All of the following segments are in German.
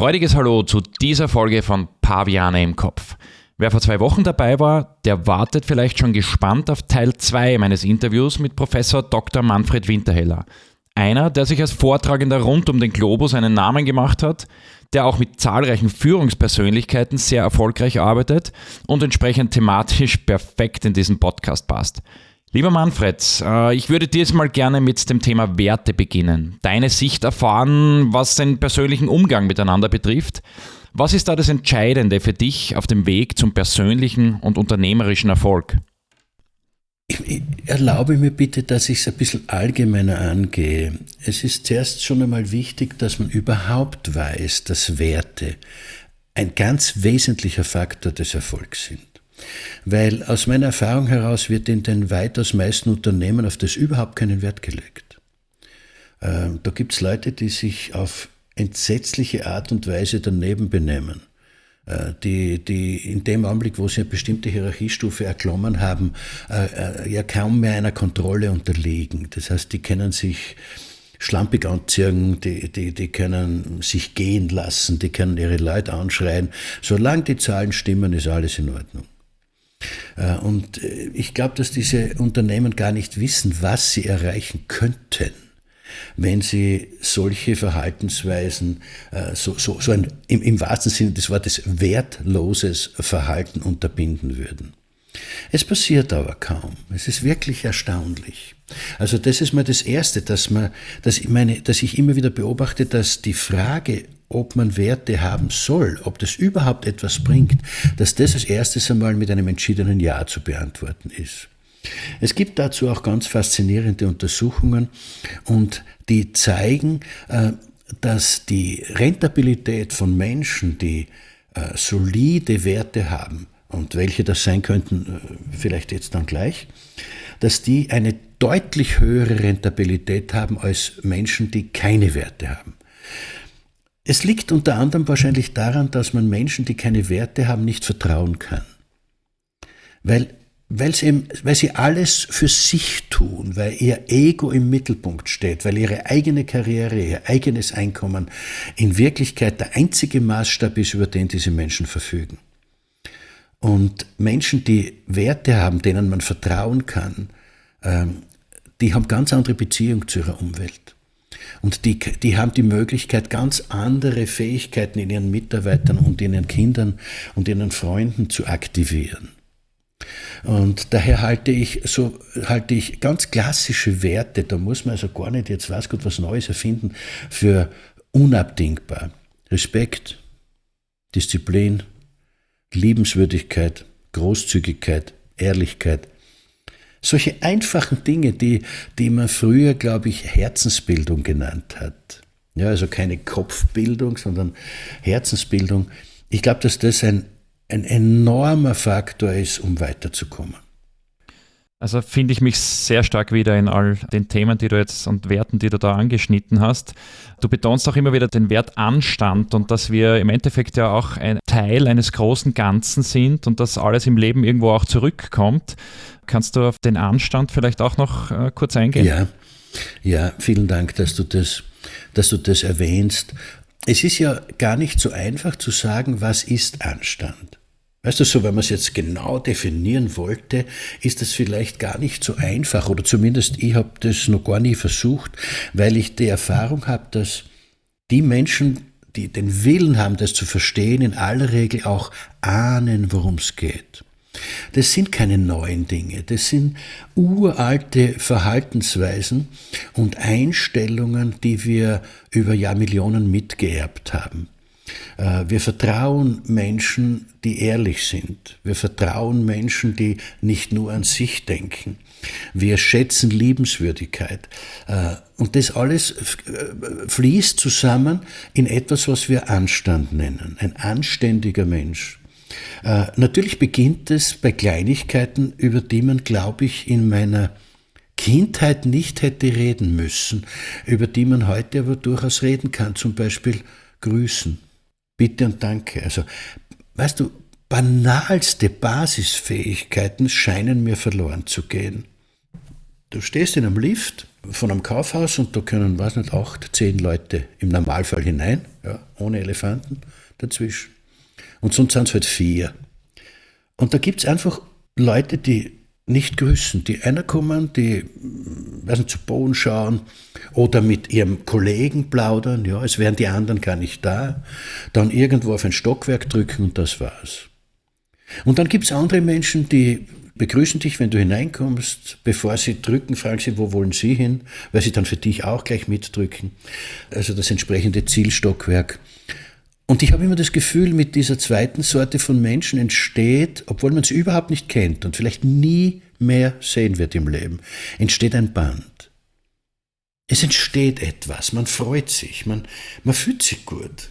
freudiges Hallo zu dieser Folge von Paviane im Kopf. Wer vor zwei Wochen dabei war, der wartet vielleicht schon gespannt auf Teil 2 meines Interviews mit Professor Dr. Manfred Winterheller. Einer, der sich als Vortragender rund um den Globus einen Namen gemacht hat, der auch mit zahlreichen Führungspersönlichkeiten sehr erfolgreich arbeitet und entsprechend thematisch perfekt in diesen Podcast passt. Lieber Manfred, äh, ich würde dir jetzt mal gerne mit dem Thema Werte beginnen. Deine Sicht erfahren, was den persönlichen Umgang miteinander betrifft. Was ist da das Entscheidende für dich auf dem Weg zum persönlichen und unternehmerischen Erfolg? Ich erlaube mir bitte, dass ich es ein bisschen allgemeiner angehe. Es ist zuerst schon einmal wichtig, dass man überhaupt weiß, dass Werte ein ganz wesentlicher Faktor des Erfolgs sind. Weil aus meiner Erfahrung heraus wird in den weitaus meisten Unternehmen auf das überhaupt keinen Wert gelegt. Ähm, da gibt es Leute, die sich auf entsetzliche Art und Weise daneben benehmen. Äh, die, die in dem Augenblick, wo sie eine bestimmte Hierarchiestufe erklommen haben, äh, äh, ja kaum mehr einer Kontrolle unterliegen. Das heißt, die können sich schlampig anziehen, die, die, die können sich gehen lassen, die können ihre Leute anschreien. Solange die Zahlen stimmen, ist alles in Ordnung. Äh, und äh, ich glaube, dass diese Unternehmen gar nicht wissen, was sie erreichen könnten, wenn sie solche Verhaltensweisen, äh, so, so, so ein im, im wahrsten Sinne des Wortes wertloses Verhalten unterbinden würden. Es passiert aber kaum. Es ist wirklich erstaunlich. Also das ist mal das Erste, dass, man, dass, ich meine, dass ich immer wieder beobachte, dass die Frage, ob man Werte haben soll, ob das überhaupt etwas bringt, dass das als erstes einmal mit einem entschiedenen Ja zu beantworten ist. Es gibt dazu auch ganz faszinierende Untersuchungen und die zeigen, äh, dass die Rentabilität von Menschen, die äh, solide Werte haben, und welche das sein könnten, äh, vielleicht jetzt dann gleich, dass die eine deutlich höhere Rentabilität haben als Menschen, die keine Werte haben. Es liegt unter anderem wahrscheinlich daran, dass man Menschen, die keine Werte haben, nicht vertrauen kann. Weil, weil, sie, weil sie alles für sich tun, weil ihr Ego im Mittelpunkt steht, weil ihre eigene Karriere, ihr eigenes Einkommen in Wirklichkeit der einzige Maßstab ist, über den diese Menschen verfügen. Und Menschen, die Werte haben, denen man vertrauen kann, ähm, die haben ganz andere Beziehung zu ihrer Umwelt. Und die, die haben die Möglichkeit, ganz andere Fähigkeiten in ihren Mitarbeitern und in ihren Kindern und in ihren Freunden zu aktivieren. Und daher halte ich so, halte ich ganz klassische Werte, da muss man also gar nicht jetzt was Gott was Neues erfinden, für unabdingbar. Respekt, Disziplin, Liebenswürdigkeit, Großzügigkeit, Ehrlichkeit. Solche einfachen Dinge, die, die man früher, glaube ich, Herzensbildung genannt hat. Ja, also keine Kopfbildung, sondern Herzensbildung. Ich glaube, dass das ein, ein enormer Faktor ist, um weiterzukommen. Also finde ich mich sehr stark wieder in all den Themen, die du jetzt und Werten, die du da angeschnitten hast. Du betonst auch immer wieder den Wert Anstand und dass wir im Endeffekt ja auch ein Teil eines großen Ganzen sind und dass alles im Leben irgendwo auch zurückkommt. Kannst du auf den Anstand vielleicht auch noch äh, kurz eingehen? Ja, ja, vielen Dank, dass du das, dass du das erwähnst. Es ist ja gar nicht so einfach zu sagen, was ist Anstand. Weißt du, so wenn man es jetzt genau definieren wollte, ist das vielleicht gar nicht so einfach oder zumindest ich habe das noch gar nie versucht, weil ich die Erfahrung habe, dass die Menschen, die den Willen haben, das zu verstehen, in aller Regel auch ahnen, worum es geht. Das sind keine neuen Dinge, das sind uralte Verhaltensweisen und Einstellungen, die wir über Jahrmillionen mitgeerbt haben. Äh, wir vertrauen Menschen, die ehrlich sind. Wir vertrauen Menschen, die nicht nur an sich denken. Wir schätzen Liebenswürdigkeit. Äh, und das alles äh, fließt zusammen in etwas, was wir Anstand nennen. Ein anständiger Mensch. Natürlich beginnt es bei Kleinigkeiten, über die man, glaube ich, in meiner Kindheit nicht hätte reden müssen, über die man heute aber durchaus reden kann. Zum Beispiel grüßen Bitte und Danke. Also, weißt du, banalste Basisfähigkeiten scheinen mir verloren zu gehen. Du stehst in einem Lift von einem Kaufhaus und da können, weiß nicht, acht, zehn Leute im Normalfall hinein, ja, ohne Elefanten dazwischen. Und sonst sind es halt vier. Und da gibt es einfach Leute, die nicht grüßen, die einer kommen, die weiß nicht, zu Boden schauen oder mit ihrem Kollegen plaudern, ja, es wären die anderen gar nicht da, dann irgendwo auf ein Stockwerk drücken und das war's. Und dann gibt es andere Menschen, die begrüßen dich, wenn du hineinkommst. Bevor sie drücken, fragen sie, wo wollen sie hin, weil sie dann für dich auch gleich mitdrücken. Also das entsprechende Zielstockwerk. Und ich habe immer das Gefühl, mit dieser zweiten Sorte von Menschen entsteht, obwohl man sie überhaupt nicht kennt und vielleicht nie mehr sehen wird im Leben, entsteht ein Band. Es entsteht etwas, man freut sich, man, man fühlt sich gut.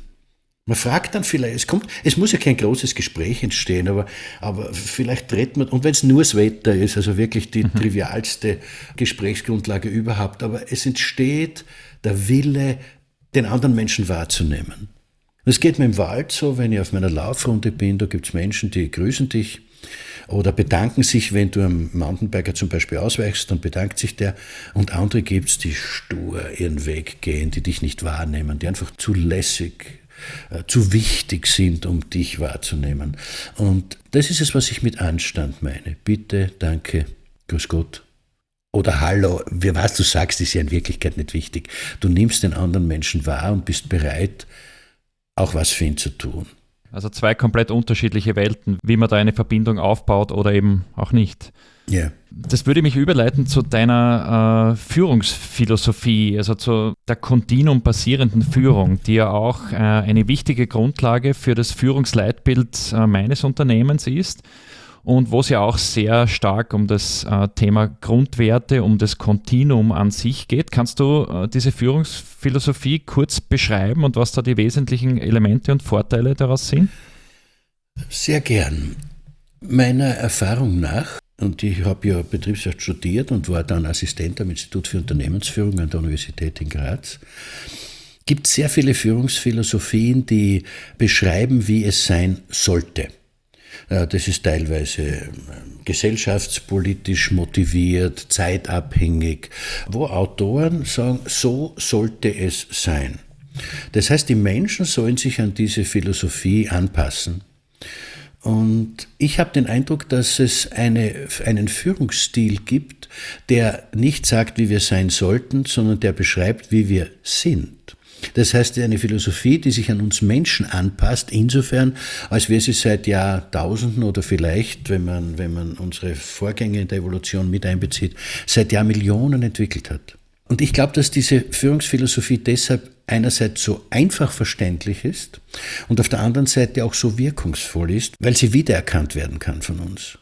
Man fragt dann vielleicht, es kommt, es muss ja kein großes Gespräch entstehen, aber, aber vielleicht redet man, und wenn es nur das Wetter ist, also wirklich die mhm. trivialste Gesprächsgrundlage überhaupt, aber es entsteht der Wille, den anderen Menschen wahrzunehmen. Es geht mir im Wald so, wenn ich auf meiner Laufrunde bin, da gibt es Menschen, die grüßen dich oder bedanken sich, wenn du einem Mountainbiker zum Beispiel ausweichst, dann bedankt sich der. Und andere gibt es, die stur ihren Weg gehen, die dich nicht wahrnehmen, die einfach zu lässig äh, zu wichtig sind, um dich wahrzunehmen. Und das ist es, was ich mit Anstand meine. Bitte, danke, grüß Gott. Oder Hallo, wie was du sagst, ist ja in Wirklichkeit nicht wichtig. Du nimmst den anderen Menschen wahr und bist bereit, auch was für ihn zu tun. Also zwei komplett unterschiedliche Welten, wie man da eine Verbindung aufbaut oder eben auch nicht. Yeah. Das würde mich überleiten zu deiner äh, Führungsphilosophie, also zu der kontinuum basierenden Führung, die ja auch äh, eine wichtige Grundlage für das Führungsleitbild äh, meines Unternehmens ist und wo es ja auch sehr stark um das äh, Thema Grundwerte, um das Kontinuum an sich geht. Kannst du äh, diese Führungsphilosophie kurz beschreiben und was da die wesentlichen Elemente und Vorteile daraus sind? Sehr gern. Meiner Erfahrung nach und ich habe ja Betriebswirt studiert und war dann Assistent am Institut für Unternehmensführung an der Universität in Graz. Gibt sehr viele Führungsphilosophien, die beschreiben, wie es sein sollte. Äh, das ist teilweise ähm, gesellschaftspolitisch motiviert, zeitabhängig, wo Autoren sagen, so sollte es sein. Das heißt, die Menschen sollen sich an diese Philosophie anpassen. Und ich habe den Eindruck, dass es eine, einen Führungsstil gibt, der nicht sagt, wie wir sein sollten, sondern der beschreibt, wie wir sind. Das heißt, eine Philosophie, die sich an uns Menschen anpasst, insofern, als wir sie seit Jahrtausenden oder vielleicht, wenn man, wenn man unsere Vorgänge in der Evolution mit einbezieht, seit Jahrmillionen entwickelt hat. Und ich glaube, dass diese Führungsphilosophie deshalb einerseits so einfach verständlich ist und auf der anderen Seite auch so wirkungsvoll ist, weil sie wiedererkannt werden kann von uns.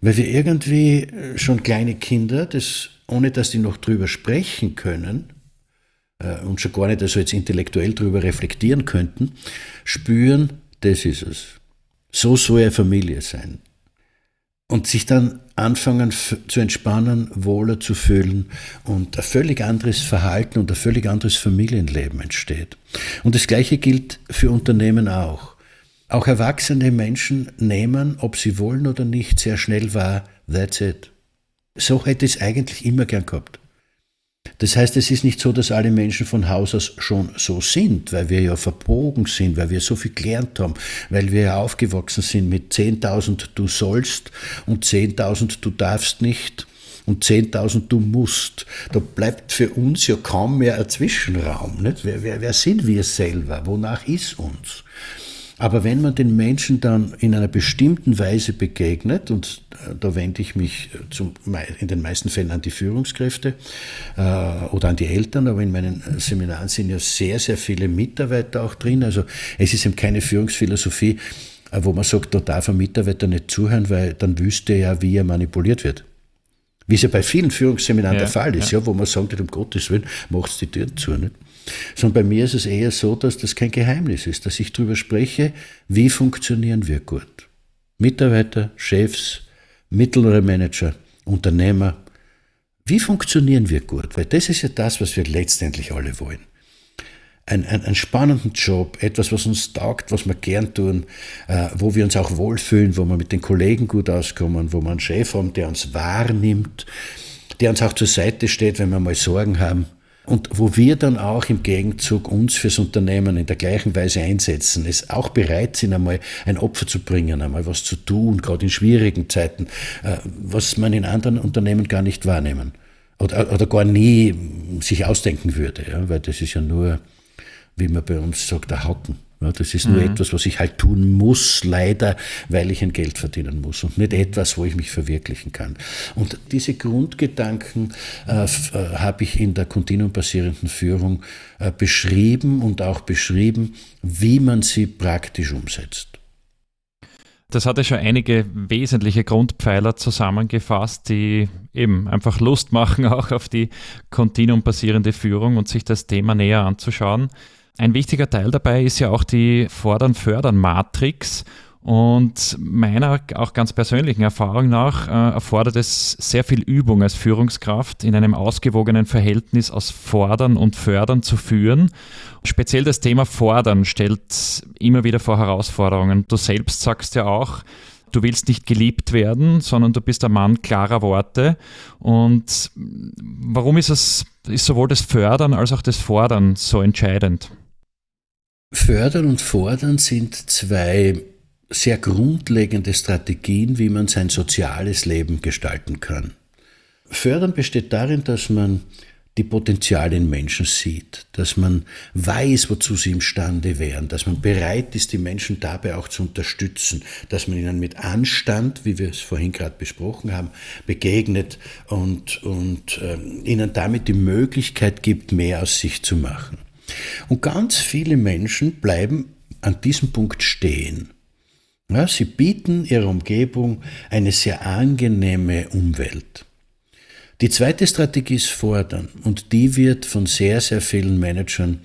Weil wir irgendwie schon kleine Kinder, das, ohne dass die noch drüber sprechen können und schon gar nicht also jetzt intellektuell drüber reflektieren könnten, spüren, das ist es. So soll eine Familie sein und sich dann anfangen zu entspannen, wohler zu fühlen und ein völlig anderes Verhalten und ein völlig anderes Familienleben entsteht. Und das Gleiche gilt für Unternehmen auch. Auch erwachsene Menschen nehmen, ob sie wollen oder nicht, sehr schnell wahr, that's it. So hätte ich es eigentlich immer gern gehabt. Das heißt, es ist nicht so, dass alle Menschen von Haus aus schon so sind, weil wir ja verbogen sind, weil wir so viel gelernt haben, weil wir ja aufgewachsen sind mit 10.000 du sollst und 10.000 du darfst nicht und 10.000 du musst. Da bleibt für uns ja kaum mehr ein Zwischenraum. Nicht? Wer, wer, wer sind wir selber? Wonach ist uns? Aber wenn man den Menschen dann in einer bestimmten Weise begegnet, und äh, da wende ich mich äh, zum, in den meisten Fällen an die Führungskräfte äh, oder an die Eltern, aber in meinen Seminaren sind ja sehr, sehr viele Mitarbeiter auch drin. Also es ist eben keine Führungsphilosophie, wo man sagt, da darf ein Mitarbeiter nicht zuhören, weil dann wüsste er ja, wie er manipuliert wird. Wie es ja bei vielen Führungsseminaren ja, der Fall ist, ja. ja. wo man sagt, um Gottes Willen, macht die Türen zu. Nicht? Sondern bei mir ist es eher so, dass das kein Geheimnis ist, dass ich darüber spreche, wie funktionieren wir gut. Mitarbeiter, Chefs, mittlere Manager, Unternehmer, wie funktionieren wir gut? Weil das ist ja das, was wir letztendlich alle wollen. Ein, ein, einen spannenden Job, etwas, was uns taugt, was wir gern tun, äh, wo wir uns auch wohlfühlen, wo wir mit den Kollegen gut auskommen, wo wir einen Chef haben, der uns wahrnimmt, der uns auch zur Seite steht, wenn wir mal Sorgen haben. Und wo wir dann auch im Gegenzug uns fürs Unternehmen in der gleichen Weise einsetzen, es auch bereit sind, einmal ein Opfer zu bringen, einmal was zu tun, gerade in schwierigen Zeiten, äh, was man in anderen Unternehmen gar nicht wahrnehmen oder, oder gar nie sich ausdenken würde, ja, weil das ist ja nur, wie man bei uns sagt, der Haken. Ja, das ist nur mhm. etwas, was ich halt tun muss, leider, weil ich ein Geld verdienen muss und nicht etwas, wo ich mich verwirklichen kann. Und diese Grundgedanken äh, äh, habe ich in der kontinuumbasierenden Führung äh, beschrieben und auch beschrieben, wie man sie praktisch umsetzt. Das hat ja schon einige wesentliche Grundpfeiler zusammengefasst, die eben einfach Lust machen, auch auf die kontinuumbasierende Führung und sich das Thema näher anzuschauen. Ein wichtiger Teil dabei ist ja auch die Fordern-Fördern-Matrix. Und meiner auch ganz persönlichen Erfahrung nach äh, erfordert es sehr viel Übung als Führungskraft, in einem ausgewogenen Verhältnis aus Fordern und Fördern zu führen. Speziell das Thema Fordern stellt immer wieder vor Herausforderungen. Du selbst sagst ja auch, du willst nicht geliebt werden, sondern du bist ein Mann klarer Worte. Und warum ist es ist sowohl das Fördern als auch das Fordern so entscheidend? Fördern und Fordern sind zwei sehr grundlegende Strategien, wie man sein soziales Leben gestalten kann. Fördern besteht darin, dass man die Potenziale in Menschen sieht, dass man weiß, wozu sie imstande wären, dass man bereit ist, die Menschen dabei auch zu unterstützen, dass man ihnen mit Anstand, wie wir es vorhin gerade besprochen haben, begegnet und, und äh, ihnen damit die Möglichkeit gibt, mehr aus sich zu machen. Und ganz viele Menschen bleiben an diesem Punkt stehen. Ja, sie bieten ihrer Umgebung eine sehr angenehme Umwelt. Die zweite Strategie ist Fordern und die wird von sehr, sehr vielen Managern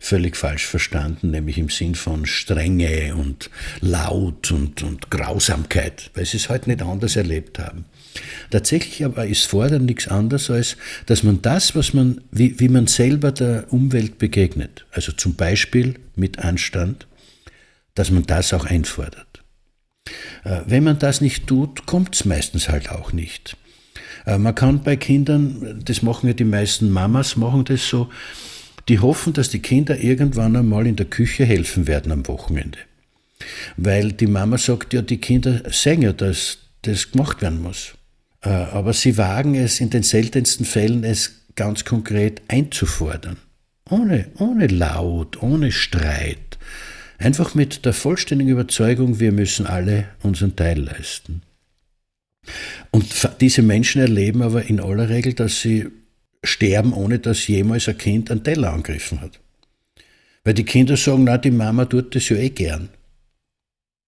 völlig falsch verstanden, nämlich im Sinn von Strenge und Laut und, und Grausamkeit, weil sie es heute nicht anders erlebt haben. Tatsächlich aber ist Fordern nichts anderes, als dass man das, was man, wie, wie man selber der Umwelt begegnet, also zum Beispiel mit Anstand, dass man das auch einfordert. Äh, wenn man das nicht tut, kommt es meistens halt auch nicht. Äh, man kann bei Kindern, das machen ja die meisten Mamas, machen das so, die hoffen, dass die Kinder irgendwann einmal in der Küche helfen werden am Wochenende. Weil die Mama sagt ja, die Kinder sehen ja, dass das gemacht werden muss. Äh, aber sie wagen es in den seltensten Fällen, es ganz konkret einzufordern. Ohne, ohne Laut, ohne Streit. Einfach mit der vollständigen Überzeugung, wir müssen alle unseren Teil leisten. Und diese Menschen erleben aber in aller Regel, dass sie sterben, ohne dass jemals ein Kind einen Teller angegriffen hat. Weil die Kinder sagen, na, die Mama tut das ja eh gern.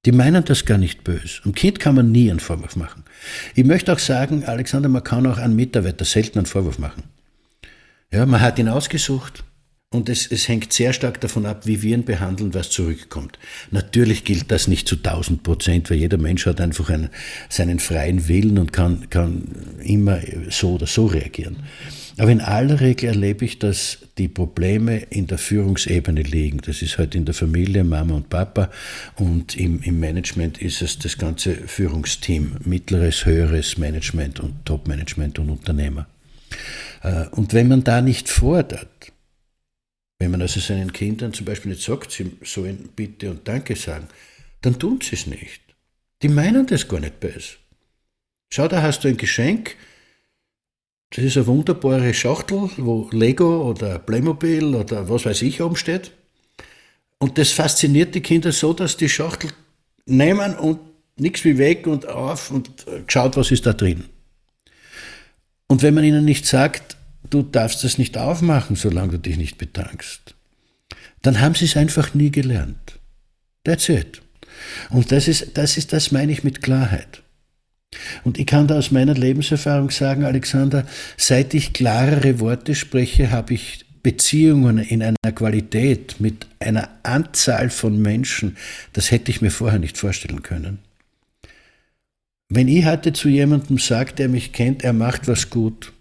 Die meinen das gar nicht böse. Am Kind kann man nie einen Vorwurf machen. Ich möchte auch sagen, Alexander, man kann auch einem Mitarbeiter selten einen Vorwurf machen. Ja, man hat ihn ausgesucht und es, es hängt sehr stark davon ab, wie wir ihn behandeln, was zurückkommt. Natürlich gilt das nicht zu 1000 Prozent, weil jeder Mensch hat einfach einen, seinen freien Willen und kann, kann immer so oder so reagieren. Aber in aller Regel erlebe ich, dass die Probleme in der Führungsebene liegen. Das ist halt in der Familie, Mama und Papa. Und im, im Management ist es das ganze Führungsteam, mittleres, höheres Management und Top-Management und Unternehmer. Äh, und wenn man da nicht fordert, wenn man also seinen Kindern zum Beispiel nicht sagt, sie sollen Bitte und Danke sagen, dann tun sie es nicht. Die meinen das gar nicht böse. Schau, da hast du ein Geschenk, das ist eine wunderbare Schachtel, wo Lego oder Playmobil oder was weiß ich oben steht. Und das fasziniert die Kinder so, dass die Schachtel nehmen und nichts wie weg und auf und schaut, was ist da drin. Und wenn man ihnen nicht sagt, du darfst das nicht aufmachen, solange du dich nicht bedankst, dann haben sie es einfach nie gelernt. That's it. Und das ist, das ist, das meine ich mit Klarheit. Und ich kann da aus meiner Lebenserfahrung sagen, Alexander, seit ich klarere Worte spreche, habe ich Beziehungen in einer Qualität mit einer Anzahl von Menschen, das hätte ich mir vorher nicht vorstellen können. Wenn ich heute zu jemandem sage, der mich kennt, er macht was gut,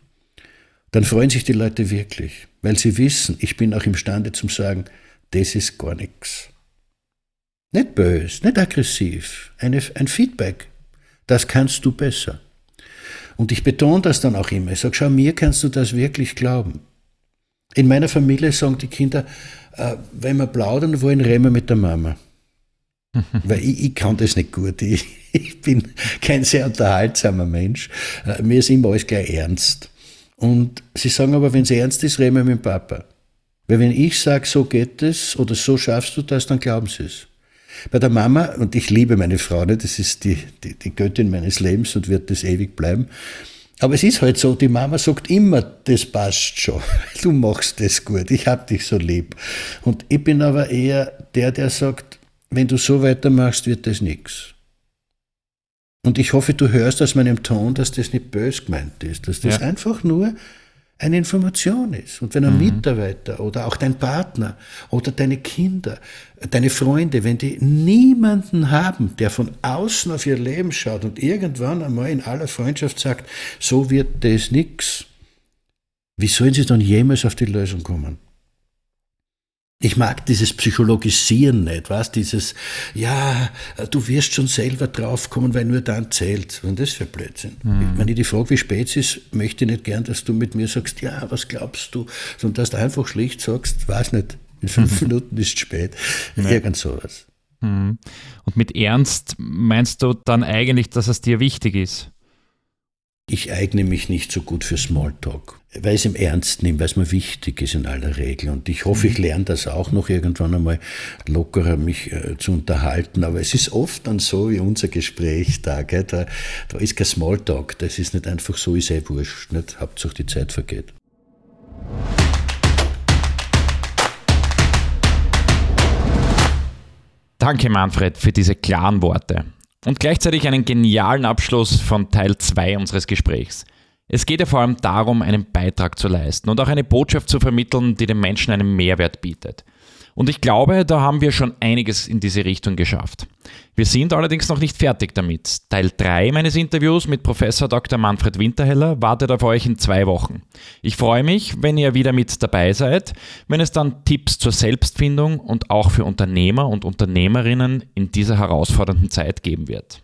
dann freuen sich die Leute wirklich, weil sie wissen, ich bin auch imstande zu sagen, das ist gar nichts. Nicht böse, nicht aggressiv, eine, ein Feedback. Das kannst du besser. Und ich betone das dann auch immer. Ich sage, schau, mir kannst du das wirklich glauben. In meiner Familie sagen die Kinder, äh, wenn wir plaudern wollen, reden wir mit der Mama. Weil ich, ich, kann das nicht gut. Ich, ich, bin kein sehr unterhaltsamer Mensch. Äh, mir ist immer alles gleich ernst. Und sie sagen aber, wenn es ernst ist, reden wir mit dem Papa. Weil wenn ich sage, so geht es oder so schaffst du das, dann glauben sie es. Bei der Mama, und ich liebe meine Frau, ne, das ist die, die, die Göttin meines Lebens und wird das ewig bleiben. Aber es ist halt so, die Mama sagt immer, das passt schon. Du machst das gut, ich hab dich so lieb. Und ich bin aber eher der, der sagt, wenn du so weitermachst, wird das nichts. Und ich hoffe, du hörst aus meinem Ton, dass das nicht bös gemeint ist, dass das ja. einfach nur eine Information ist. Und wenn ein mhm. Mitarbeiter oder auch dein Partner oder deine Kinder, deine Freunde, wenn die niemanden haben, der von außen auf ihr Leben schaut und irgendwann einmal in aller Freundschaft sagt, so wird das nichts, wie sollen sie dann jemals auf die Lösung kommen? Ich mag dieses Psychologisieren nicht, was? Dieses, ja, du wirst schon selber draufkommen, weil nur dann zählt. Und das für Blödsinn. Mhm. Wenn ich die frage, wie spät es ist, möchte ich nicht gern, dass du mit mir sagst, ja, was glaubst du? Sondern dass du einfach schlicht sagst, weiß nicht, in fünf. Minuten ist es spät. Nee. Irgend sowas. Mhm. Und mit Ernst meinst du dann eigentlich, dass es dir wichtig ist? Ich eigne mich nicht so gut für Smalltalk, weil ich es im Ernst nehme, weil es mir wichtig ist in aller Regel. Und ich hoffe, ich mhm. lerne das auch noch irgendwann einmal lockerer, mich äh, zu unterhalten. Aber es ist oft dann so wie unser Gespräch da, gell? da, da ist kein Smalltalk. Das ist nicht einfach so, ist eh wurscht. Nicht? Hauptsache die Zeit vergeht. Danke, Manfred, für diese klaren Worte und gleichzeitig einen genialen Abschluss von Teil 2 unseres Gesprächs. Es geht ja vor allem darum, einen Beitrag zu leisten und auch eine Botschaft zu vermitteln, die den Menschen einen Mehrwert bietet. Und ich glaube, da haben wir schon einiges in diese Richtung geschafft. Wir sind allerdings noch nicht fertig damit. Teil 3 meines Interviews mit Professor Dr. Manfred Winterheller wartet auf euch in zwei Wochen. Ich freue mich, wenn ihr wieder mit dabei seid, wenn es dann Tipps zur Selbstfindung und auch für Unternehmer und Unternehmerinnen in dieser herausfordernden Zeit geben wird.